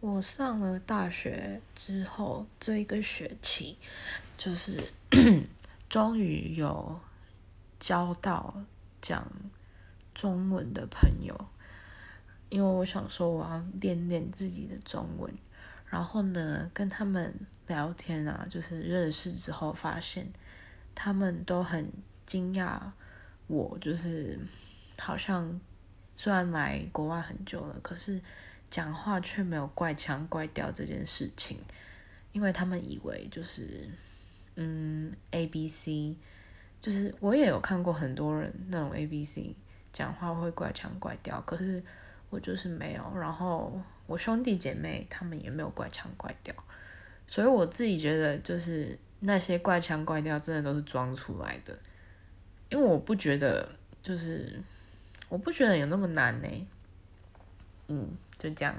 我上了大学之后，这一个学期就是 终于有交到讲中文的朋友，因为我想说我要练练自己的中文，然后呢跟他们聊天啊，就是认识之后发现他们都很惊讶，我就是好像虽然来国外很久了，可是。讲话却没有怪腔怪调这件事情，因为他们以为就是，嗯，A B C，就是我也有看过很多人那种 A B C 讲话会怪腔怪调，可是我就是没有。然后我兄弟姐妹他们也没有怪腔怪调，所以我自己觉得就是那些怪腔怪调真的都是装出来的，因为我不觉得就是我不觉得有那么难呢，嗯。就这样。